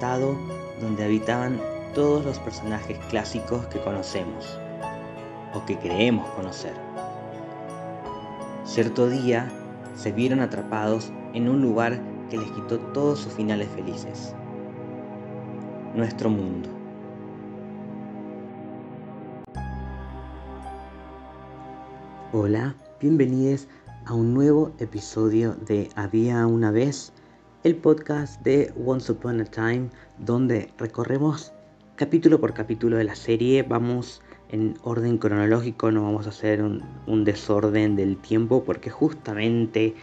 donde habitaban todos los personajes clásicos que conocemos o que creemos conocer. Cierto día se vieron atrapados en un lugar que les quitó todos sus finales felices. Nuestro mundo. Hola, bienvenidos a un nuevo episodio de Había una vez, el podcast de Once Upon a Time, donde recorremos capítulo por capítulo de la serie, vamos en orden cronológico, no vamos a hacer un, desorden del tiempo porque justamente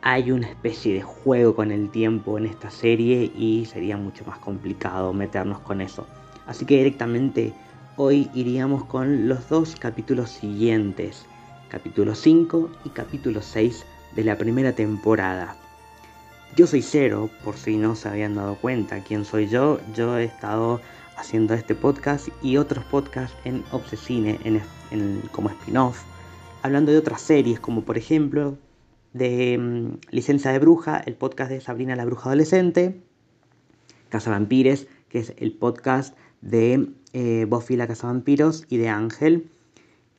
hay una especie de juego con el tiempo en esta serie y sería mucho más complicado meternos con eso. Así que directamente hoy iríamos con los dos capítulos siguientes capítulo 5 y capítulo 6 de la primera temporada. Yo soy Cero, por si no se habían dado cuenta quién soy yo, yo he estado haciendo este podcast y otros podcasts en Obsesine en, como spin-off, hablando de otras series como por ejemplo de mm, Licencia de Bruja, el podcast de Sabrina la Bruja Adolescente, Casa Vampires, que es el podcast de eh, Buffy la Casa Vampiros y de Ángel,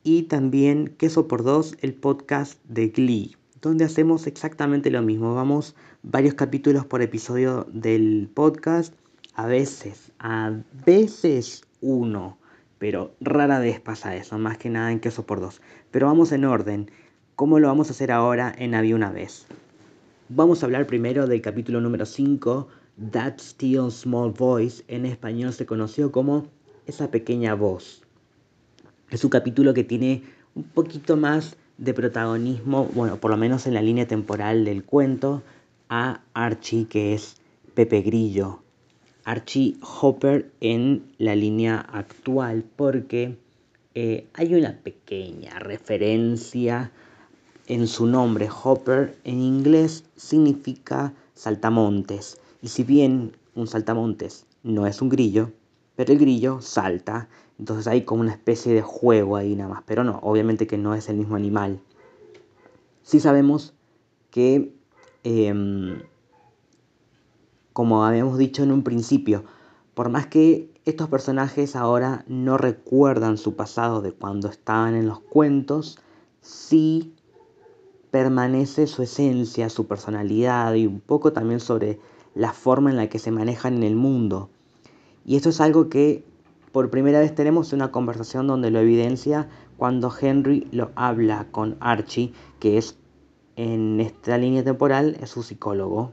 y también Queso por Dos, el podcast de Glee, donde hacemos exactamente lo mismo. Vamos varios capítulos por episodio del podcast, a veces, a veces uno, pero rara vez pasa eso, más que nada en Queso por Dos. Pero vamos en orden. ¿Cómo lo vamos a hacer ahora en Había una vez? Vamos a hablar primero del capítulo número 5, That Still Small Voice, en español se conoció como Esa pequeña voz. Es un capítulo que tiene un poquito más de protagonismo, bueno, por lo menos en la línea temporal del cuento, a Archie, que es Pepe Grillo. Archie Hopper en la línea actual, porque eh, hay una pequeña referencia en su nombre. Hopper en inglés significa saltamontes. Y si bien un saltamontes no es un grillo, pero el grillo salta entonces hay como una especie de juego ahí nada más. Pero no, obviamente que no es el mismo animal. Sí sabemos que, em, como habíamos dicho en un principio, por más que estos personajes ahora no recuerdan su pasado de cuando estaban en los cuentos, sí permanece su esencia, su personalidad y un poco también sobre la forma en la que se manejan en el mundo. Y esto es algo que por primera vez tenemos una conversación donde lo evidencia cuando Henry lo habla con Archie, que es en esta línea temporal es su psicólogo.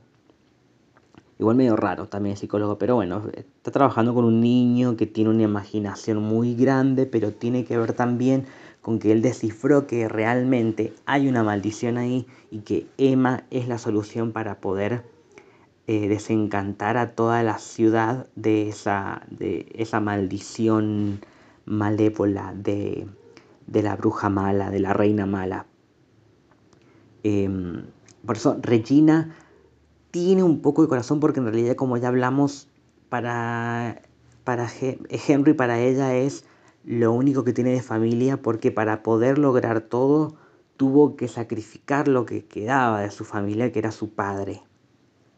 Igual medio raro también psicólogo, pero bueno, está trabajando con un niño que tiene una imaginación muy grande, pero tiene que ver también con que él descifró que realmente hay una maldición ahí y que Emma es la solución para poder eh, desencantar a toda la ciudad de esa, de esa maldición malévola de, la bruja mala, de la reina mala. Em, por eso Regina tiene un poco de corazón porque en realidad como ya hablamos, para, para Henry, para ella es lo único que tiene de familia porque para poder lograr todo tuvo que sacrificar lo que quedaba de su familia, que era su padre.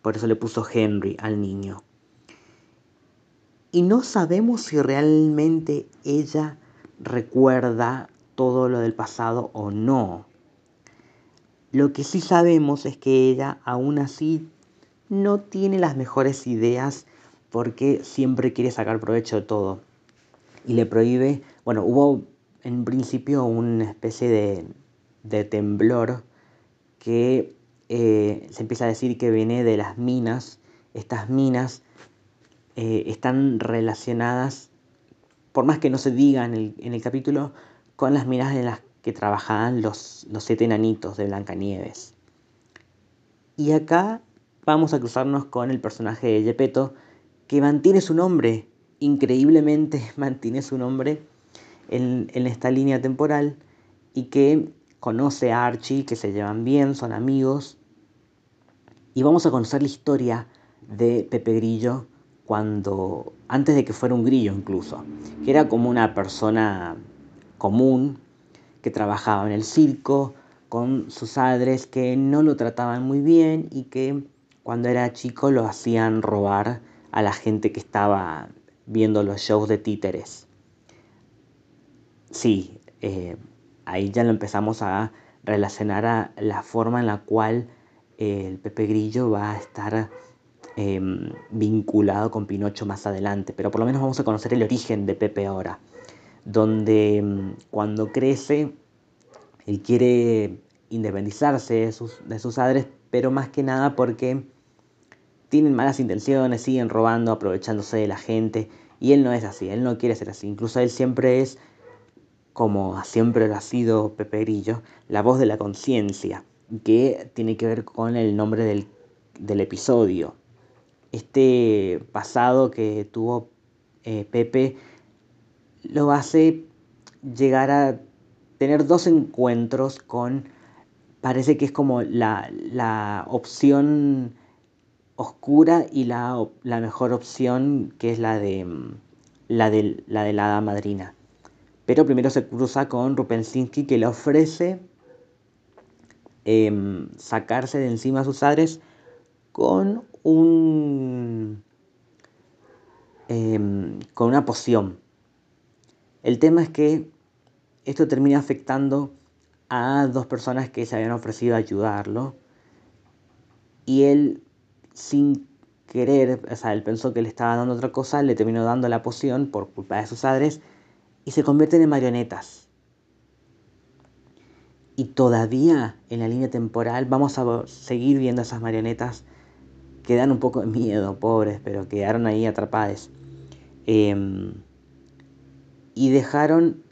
Por eso le puso Henry al niño. Y no sabemos si realmente ella recuerda todo lo del pasado o no. Lo que sí sabemos es que ella aún así no tiene las mejores ideas porque siempre quiere sacar provecho de todo. Y le prohíbe, bueno, hubo en principio una especie de, temblor que eh, se empieza a decir que viene de las minas. Estas minas eh, están relacionadas, por más que no se diga en el, capítulo, con las minas en las que trabajaban los, los siete enanitos de Blancanieves. Y acá vamos a cruzarnos con el personaje de Gepetto, que mantiene su nombre, increíblemente mantiene su nombre en, en esta línea temporal y que conoce a Archie, que se llevan bien, son amigos. Y vamos a conocer la historia de Pepe Grillo cuando, antes de que fuera un grillo incluso, que era como una persona común que trabajaba en el circo, con sus padres que no lo trataban muy bien y que cuando era chico lo hacían robar a la gente que estaba viendo los shows de títeres. Sí, eh, ahí ya lo empezamos a relacionar a la forma en la cual el Pepe Grillo va a estar em, vinculado con Pinocho más adelante, pero por lo menos vamos a conocer el origen de Pepe ahora, donde em, cuando crece él quiere independizarse de sus, de sus padres, pero más que nada porque tienen malas intenciones, siguen robando, aprovechándose de la gente, y él no es así, él no quiere ser así, incluso él siempre es, como siempre lo ha sido Pepe Grillo, la voz de la conciencia, que tiene que ver con el nombre del, del episodio. Este pasado que tuvo eh, Pepe lo hace llegar a tener dos encuentros con, parece que es como la, la opción oscura y la, la, mejor opción que es la de la de la de la madrina. Pero primero se cruza con Rupensinski que le ofrece Em, sacarse de encima a sus padres con un em, con una poción. El tema es que esto termina afectando a dos personas que se habían ofrecido a ayudarlo y él sin querer, o sea, él pensó que le estaba dando otra cosa, le terminó dando la poción por culpa de sus padres y se convierten en marionetas. Y todavía en la línea temporal vamos a seguir viendo esas marionetas que dan un poco de miedo, pobres, pero quedaron ahí atrapadas. Em, y dejaron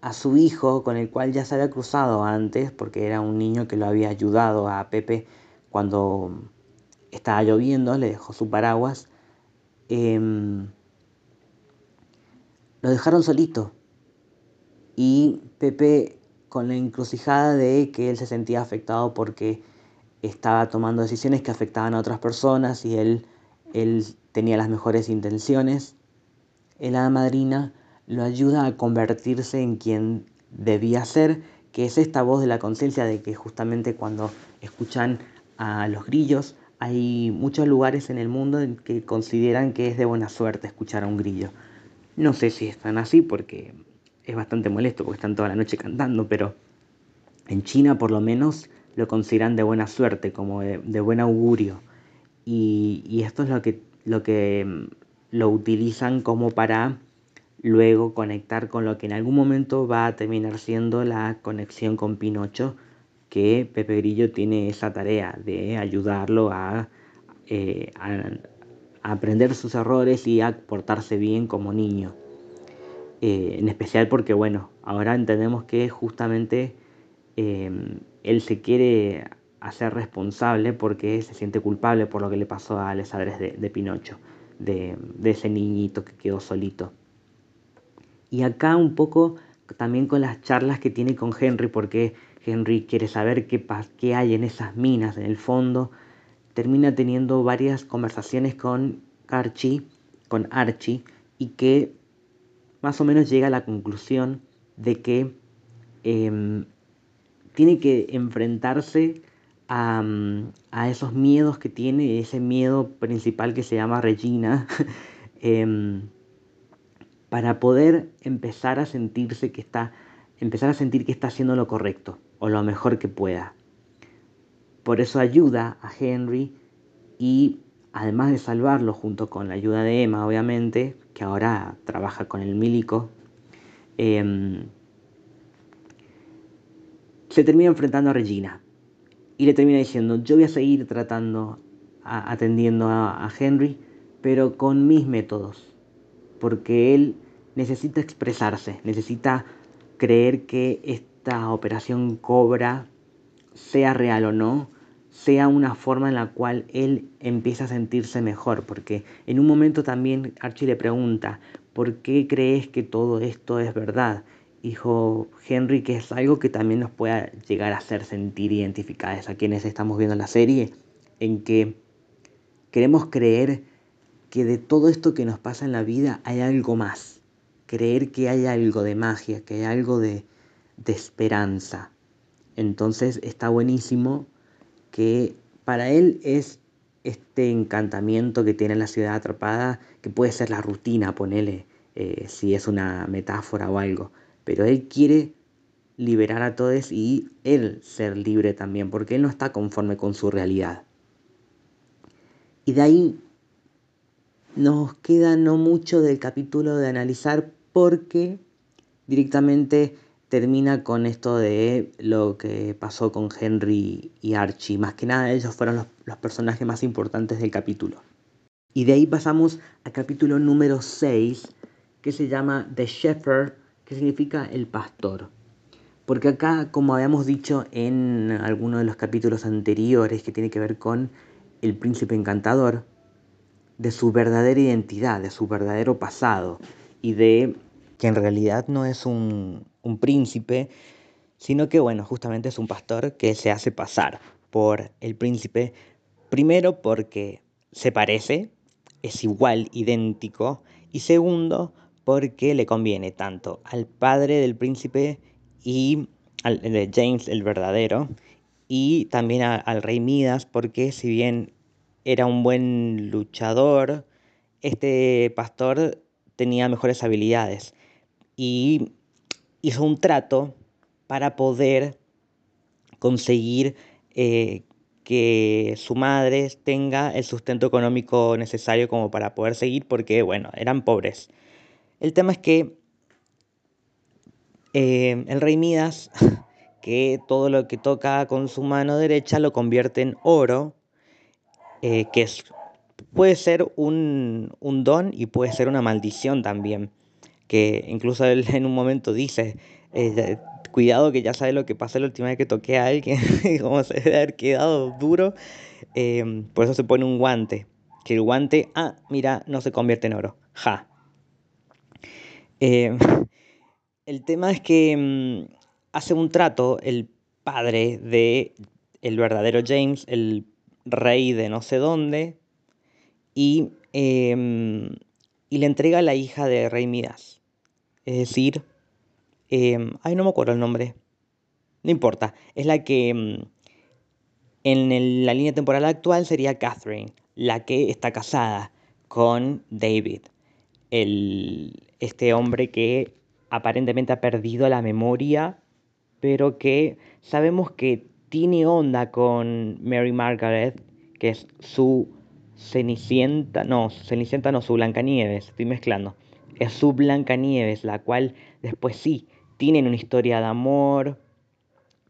a su hijo, con el cual ya se había cruzado antes, porque era un niño que lo había ayudado a Pepe cuando estaba lloviendo, le dejó su paraguas. Em, lo dejaron solito. Y Pepe con la encrucijada de que él se sentía afectado porque estaba tomando decisiones que afectaban a otras personas y él, él tenía las mejores intenciones. El hada madrina lo ayuda a convertirse en quien debía ser, que es esta voz de la conciencia de que justamente cuando escuchan a los grillos, hay muchos lugares en el mundo en que consideran que es de buena suerte escuchar a un grillo. No sé si están así porque es bastante molesto porque están toda la noche cantando, pero en China por lo menos lo consideran de buena suerte, como de, buen augurio. Y, esto es lo que, lo mm, lo utilizan como para luego conectar con lo que en algún momento va a terminar siendo la conexión con Pinocho, que Pepe Grillo tiene esa tarea de ayudarlo a, eh, a aprender sus errores y a portarse bien como niño. Eh, en especial porque, bueno, ahora entendemos que justamente em, él se quiere hacer responsable porque se siente culpable por lo que le pasó a Les de, de Pinocho, de, ese niñito que quedó solito. Y acá un poco también con las charlas que tiene con Henry, porque Henry quiere saber qué, qué hay en esas minas en el fondo, termina teniendo varias conversaciones con Archie, con Archie, y que más o menos llega a la conclusión de que em, tiene que enfrentarse a, esos miedos que tiene, ese miedo principal que se llama Regina, em, para poder empezar a sentirse que está, empezar a sentir que está haciendo lo correcto o lo mejor que pueda. Por eso ayuda a Henry y además de salvarlo junto con la ayuda de Emma, obviamente, que ahora trabaja con el Milico, em, se termina enfrentando a Regina y le termina diciendo, yo voy a seguir tratando, atendiendo a, a Henry, pero con mis métodos, porque él necesita expresarse, necesita creer que esta operación cobra, sea real o no, sea una forma en la cual él empieza a sentirse mejor, porque en un momento también Archie le pregunta, ¿por qué crees que todo esto es verdad? Dijo Henry que es algo que también nos pueda llegar a hacer sentir identificadas a quienes estamos viendo la serie, en que queremos creer que de todo esto que nos pasa en la vida hay algo más, creer que hay algo de magia, que hay algo de, de esperanza. Entonces está buenísimo que para él es este encantamiento que tiene la ciudad atrapada, que puede ser la rutina, ponele, eh, si es una metáfora o algo, pero él quiere liberar a todos y él ser libre también, porque él no está conforme con su realidad. Y de ahí nos queda no mucho del capítulo de analizar porque directamente termina con esto de lo que pasó con Henry y Archie. Más que nada ellos fueron los, personajes más importantes del capítulo. Y de ahí pasamos al capítulo número 6, que se llama The Shepherd, que significa el pastor. Porque acá, como habíamos dicho en alguno de los capítulos anteriores, que tiene que ver con el príncipe encantador, de su verdadera identidad, de su verdadero pasado y de que en realidad no es un, un príncipe, sino que, bueno, justamente es un pastor que se hace pasar por el príncipe, primero porque se parece, es igual, idéntico, y segundo, porque le conviene tanto al padre del príncipe y al de James el verdadero, y también al rey Midas, porque si bien era un buen luchador, este pastor tenía mejores habilidades. Y hizo un trato para poder conseguir eh, que su madre tenga el sustento económico necesario como para poder seguir, porque, bueno, eran pobres. El tema es que eh, el rey Midas, que todo lo que toca con su mano derecha lo convierte en oro, eh, que es, puede ser un, un don y puede ser una maldición también que incluso él en un momento dice, eh, cuidado que ya sabe lo que pasa la última vez que toqué a alguien, como se debe haber quedado duro, em, por eso se pone un guante, que el guante, ah, mira, no se convierte en oro, ja. El tema es que em, hace un trato el padre de el verdadero James, el rey de no sé dónde, y, y le entrega a la hija de Rey Midas. Es decir, em, ay, no me acuerdo el nombre. No importa. Es la que em, en la línea temporal actual sería Catherine, la que está casada con David, el, este hombre que aparentemente ha perdido la memoria, pero que sabemos que tiene onda con Mary Margaret, que es su Cenicienta, no, Cenicienta no, su Blancanieves, estoy mezclando es su Blancanieves, la cual después sí, tienen una historia de amor,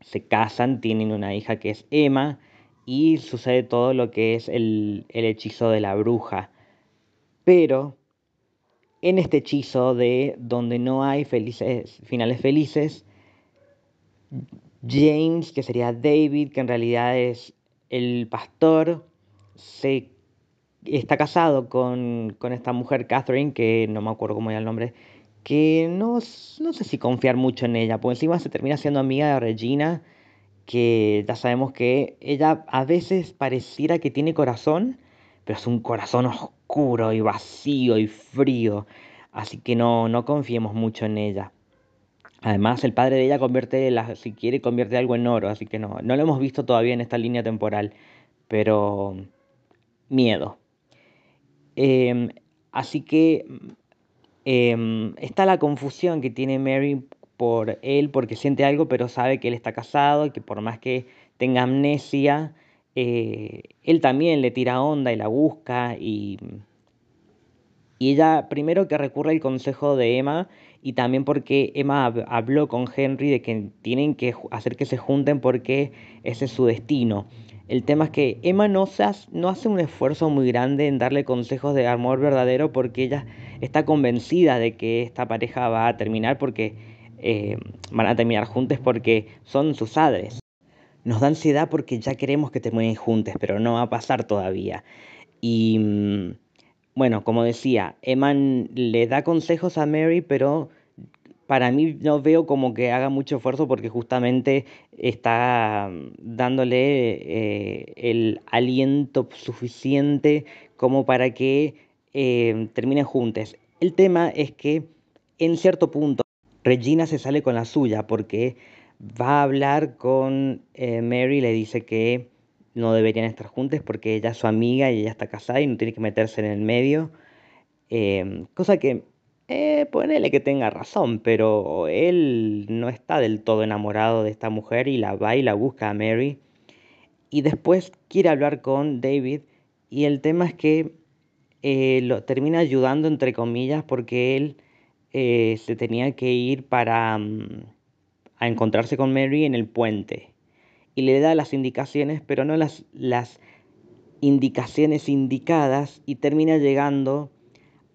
se casan, tienen una hija que es Emma y sucede todo lo que es el, hechizo de la bruja. Pero en este hechizo de donde no hay felices, finales felices, James, que sería David, que en realidad es el pastor, se está casado con, esta mujer, Catherine, que no me acuerdo cómo era el nombre, que no, no sé si confiar mucho en ella, porque encima se termina siendo amiga de Regina, que ya sabemos que ella a veces pareciera que tiene corazón, pero es un corazón oscuro y vacío y frío, así que no, no confiemos mucho en ella. Además, el padre de ella convierte, si quiere, convierte algo en oro, así que no, no lo hemos visto todavía en esta línea temporal, pero miedo. Em, así que em, está la confusión que tiene Mary por él porque siente algo pero sabe que él está casado y que por más que tenga amnesia, eh, él también le tira onda y la busca y, y ella primero que recurre al consejo de Emma y también porque Emma habló con Henry de que tienen que hacer que se junten porque ese es su destino. El tema es que Emma no, no hace un esfuerzo muy grande en darle consejos de amor verdadero porque ella está convencida de que esta pareja va a terminar porque eh, van a terminar juntos porque son sus padres. Nos da ansiedad porque ya queremos que terminen juntos, pero no va a pasar todavía. Y mm, bueno, como decía, Emma le da consejos a Mary, pero para mí no veo como que haga mucho esfuerzo porque justamente está mm, dándole eh, el aliento suficiente como para que eh, terminen juntos. El tema es que en cierto punto Regina se sale con la suya porque va a hablar con eh, Mary, le dice que no deberían estar juntos porque ella es su amiga y ella está casada y no tiene que meterse en el medio. Em, cosa que, eh, ponele que tenga razón, pero él no está del todo enamorado de esta mujer y la va y la busca a Mary. Y después quiere hablar con David y el tema es que eh, lo termina ayudando entre comillas porque él eh, se tenía que ir para mm, a encontrarse con Mary en el puente y le da las indicaciones pero no las, las indicaciones indicadas y termina llegando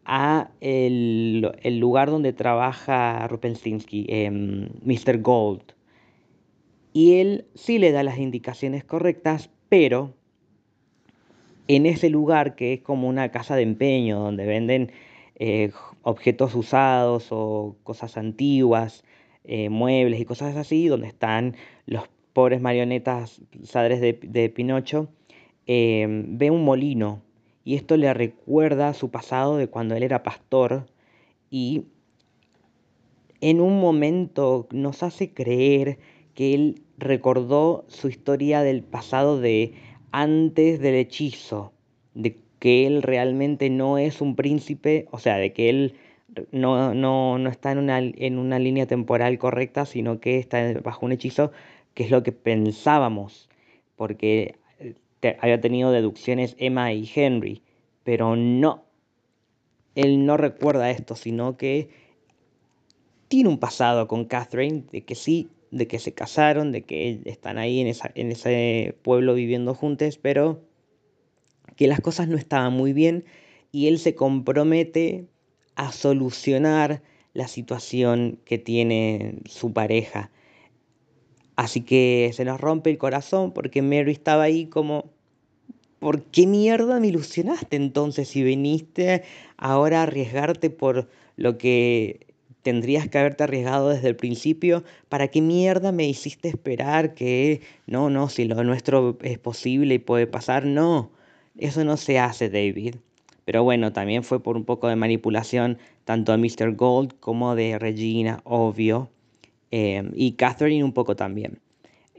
a el, lugar donde trabaja Rupensinski, eh, Mr. Gold. Y él sí le da las indicaciones correctas, pero en ese lugar que es como una casa de empeño, donde venden eh, objetos usados o cosas antiguas, eh, muebles y cosas así, donde están los pobres marionetas sadres de, de Pinocho, eh, ve un molino y esto le recuerda su pasado de cuando él era pastor y en un momento nos hace creer que él recordó su historia del pasado de antes del hechizo, de que él realmente no es un príncipe, o sea, de que él no, no, no está en una, en una línea temporal correcta, sino que está bajo un hechizo, que es lo que pensábamos, porque había tenido deducciones Emma y Henry, pero no. Él no recuerda esto, sino que tiene un pasado con Catherine, de que sí, de que se casaron, de que están ahí en, esa, en ese pueblo viviendo juntos, pero que las cosas no estaban muy bien y él se compromete a solucionar la situación que tiene su pareja. Así que se nos rompe el corazón porque Mary estaba ahí como, ¿por qué mierda me ilusionaste entonces si viniste ahora a arriesgarte por lo que tendrías que haberte arriesgado desde el principio? ¿Para qué mierda me hiciste esperar que no, no, si lo nuestro es posible y puede pasar? No, eso no se hace, David. Pero bueno, también fue por un poco de manipulación tanto de Mr. Gold como de Regina, obvio. Em, y Catherine un poco también.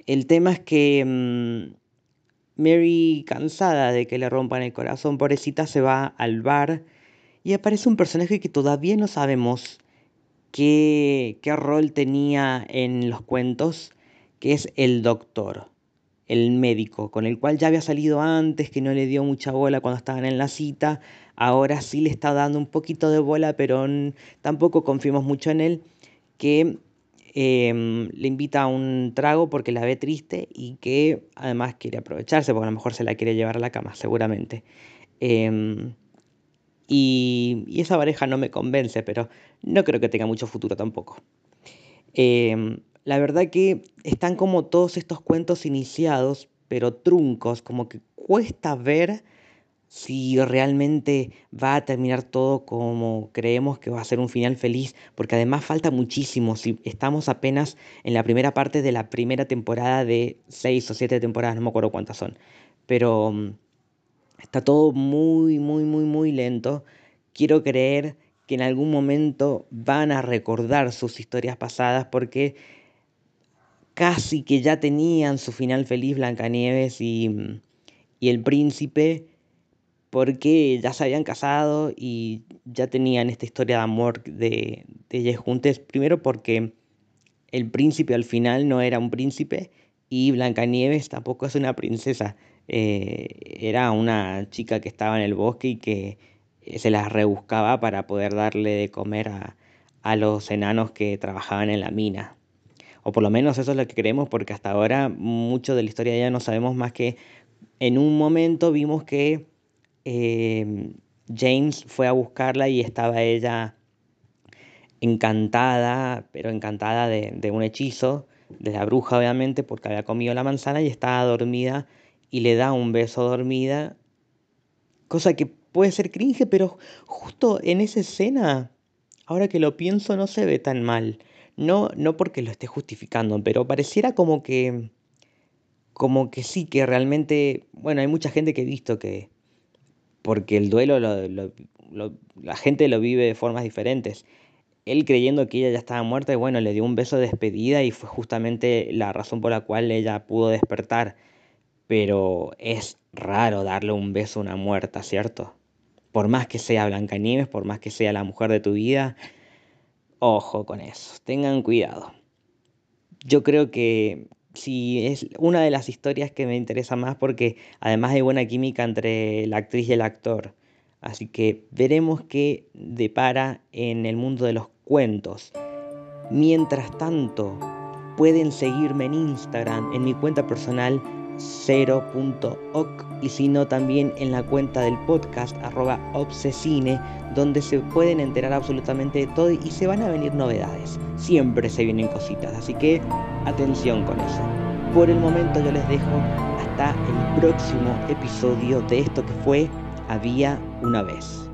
El tema es que mm, Mary, cansada de que le rompan el corazón, pobrecita, se va al bar y aparece un personaje que todavía no sabemos qué, qué rol tenía en los cuentos, que es el doctor, el médico, con el cual ya había salido antes, que no le dio mucha bola cuando estaban en la cita, ahora sí le está dando un poquito de bola, pero tampoco confiamos mucho en él, que em, le invita a un trago porque la ve triste y que además quiere aprovecharse, porque a lo mejor se la quiere llevar a la cama, seguramente. Em, y, esa pareja no me convence, pero no creo que tenga mucho futuro tampoco. Em, la verdad que están como todos estos cuentos iniciados, pero truncos, como que cuesta ver si realmente va a terminar todo como creemos que va a ser un final feliz, porque además falta muchísimo, si estamos apenas en la primera parte de la primera temporada de seis o siete temporadas, no me acuerdo cuántas son, pero mm, está todo muy, muy, muy, muy lento. Quiero creer que en algún momento van a recordar sus historias pasadas porque casi que ya tenían su final feliz Blancanieves y, mm, y el príncipe porque ya se habían casado y ya tenían esta historia de amor de, de ellos juntos. Primero porque el príncipe al final no era un príncipe y Blancanieves tampoco es una princesa. Eh, era una chica que estaba en el bosque y que eh, se las rebuscaba para poder darle de comer a, a los enanos que trabajaban en la mina. O por lo menos eso es lo que creemos porque hasta ahora mucho de la historia ya no sabemos más que en un momento vimos que Em, James fue a buscarla y estaba ella encantada, pero encantada de, un hechizo, de la bruja obviamente, porque había comido la manzana y estaba dormida y le da un beso dormida, cosa que puede ser cringe, pero justo en esa escena, ahora que lo pienso, no se ve tan mal. No, no porque lo esté justificando, pero pareciera como que, como que sí, que realmente, bueno, hay mucha gente que he visto que, porque el duelo la gente lo vive de formas diferentes. él creyendo que ella ya estaba muerta y bueno, le dio un beso de despedida y fue justamente la razón por la cual ella pudo despertar. Pero es raro darle un beso a una muerta, ¿cierto? Por más que sea Blancanieves, por más que sea la mujer de tu vida, ojo con eso, tengan cuidado. Yo creo que sí es una de las historias que me interesa más porque además hay buena química entre la actriz y el actor. Así que veremos qué depara en el mundo de los cuentos. Mientras tanto, pueden seguirme en Instagram, en mi cuenta personal 0.oc y si no también en la cuenta del podcast arroba obsesine donde se pueden enterar absolutamente de todo y se van a venir novedades. Siempre se vienen cositas, así que atención con eso. Por el momento yo les dejo hasta el próximo episodio de esto que fue Había una vez.